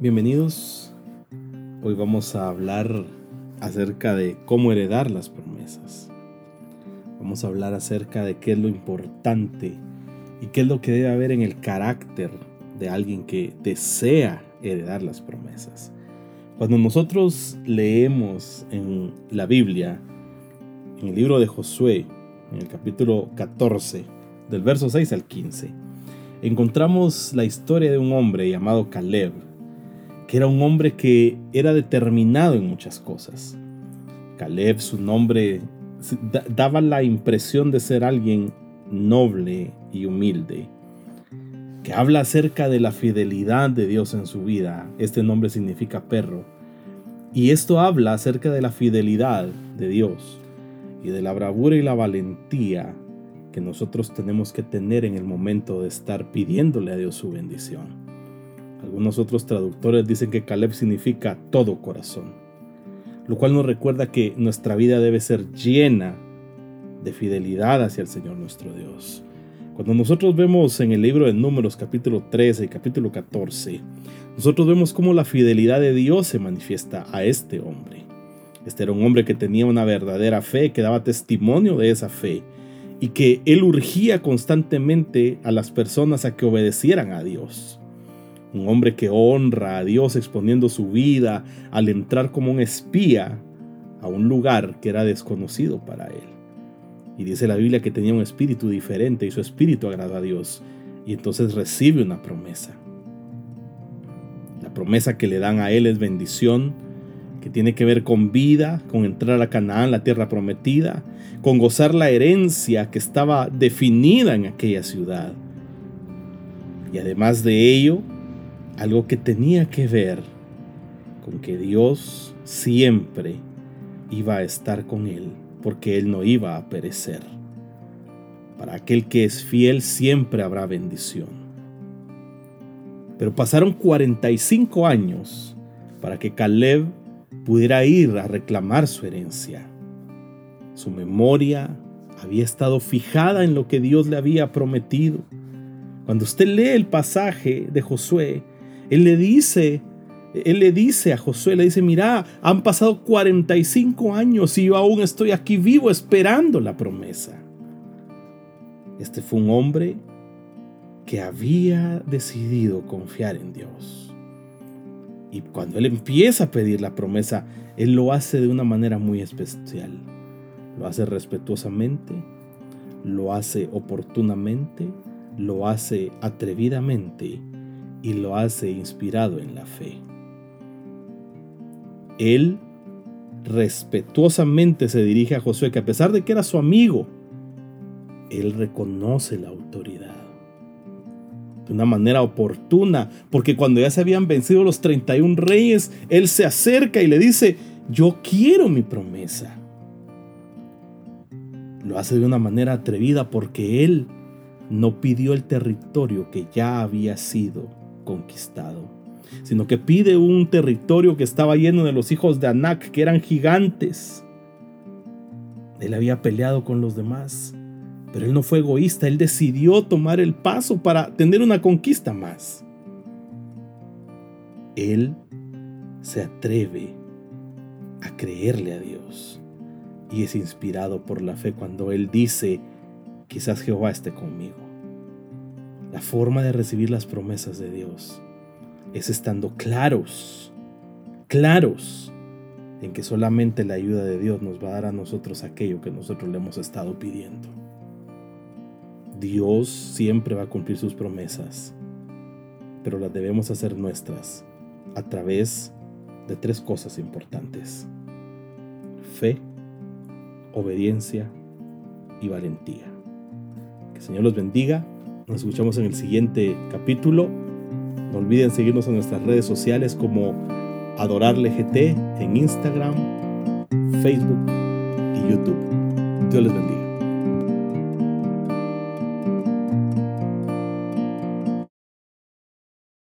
Bienvenidos. Hoy vamos a hablar acerca de cómo heredar las promesas. Vamos a hablar acerca de qué es lo importante y qué es lo que debe haber en el carácter de alguien que desea heredar las promesas. Cuando nosotros leemos en la Biblia, en el libro de Josué, en el capítulo 14, del verso 6 al 15, encontramos la historia de un hombre llamado Caleb, que era un hombre que era determinado en muchas cosas. Caleb, su nombre, daba la impresión de ser alguien noble y humilde, que habla acerca de la fidelidad de Dios en su vida. Este nombre significa perro. Y esto habla acerca de la fidelidad de Dios y de la bravura y la valentía que nosotros tenemos que tener en el momento de estar pidiéndole a Dios su bendición. Algunos otros traductores dicen que Caleb significa todo corazón, lo cual nos recuerda que nuestra vida debe ser llena de fidelidad hacia el Señor nuestro Dios. Cuando nosotros vemos en el libro de Números capítulo 13 y capítulo 14, nosotros vemos cómo la fidelidad de Dios se manifiesta a este hombre. Este era un hombre que tenía una verdadera fe, que daba testimonio de esa fe y que él urgía constantemente a las personas a que obedecieran a Dios un hombre que honra a Dios exponiendo su vida al entrar como un espía a un lugar que era desconocido para él. Y dice la Biblia que tenía un espíritu diferente y su espíritu agradó a Dios. Y entonces recibe una promesa. La promesa que le dan a él es bendición, que tiene que ver con vida, con entrar a Canaán, la tierra prometida, con gozar la herencia que estaba definida en aquella ciudad. Y además de ello, algo que tenía que ver con que Dios siempre iba a estar con él, porque él no iba a perecer. Para aquel que es fiel siempre habrá bendición. Pero pasaron 45 años para que Caleb pudiera ir a reclamar su herencia. Su memoria había estado fijada en lo que Dios le había prometido. Cuando usted lee el pasaje de Josué, él le dice, él le dice a Josué, le dice, mira, han pasado 45 años y yo aún estoy aquí vivo esperando la promesa. Este fue un hombre que había decidido confiar en Dios. Y cuando él empieza a pedir la promesa, él lo hace de una manera muy especial. Lo hace respetuosamente, lo hace oportunamente, lo hace atrevidamente y lo hace inspirado en la fe. Él respetuosamente se dirige a Josué, que a pesar de que era su amigo, él reconoce la autoridad de una manera oportuna, porque cuando ya se habían vencido los 31 reyes, él se acerca y le dice, yo quiero mi promesa. Lo hace de una manera atrevida porque él no pidió el territorio que ya había sido conquistado, sino que pide un territorio que estaba lleno de los hijos de Anak, que eran gigantes. Él había peleado con los demás, pero él no fue egoísta, él decidió tomar el paso para tener una conquista más. Él se atreve a creerle a Dios y es inspirado por la fe cuando él dice, quizás Jehová esté conmigo. La forma de recibir las promesas de Dios es estando claros, claros en que solamente la ayuda de Dios nos va a dar a nosotros aquello que nosotros le hemos estado pidiendo. Dios siempre va a cumplir sus promesas, pero las debemos hacer nuestras a través de tres cosas importantes. Fe, obediencia y valentía. Que el Señor los bendiga nos escuchamos en el siguiente capítulo. No olviden seguirnos en nuestras redes sociales como Adorarle GT en Instagram, Facebook y YouTube. Dios les bendiga.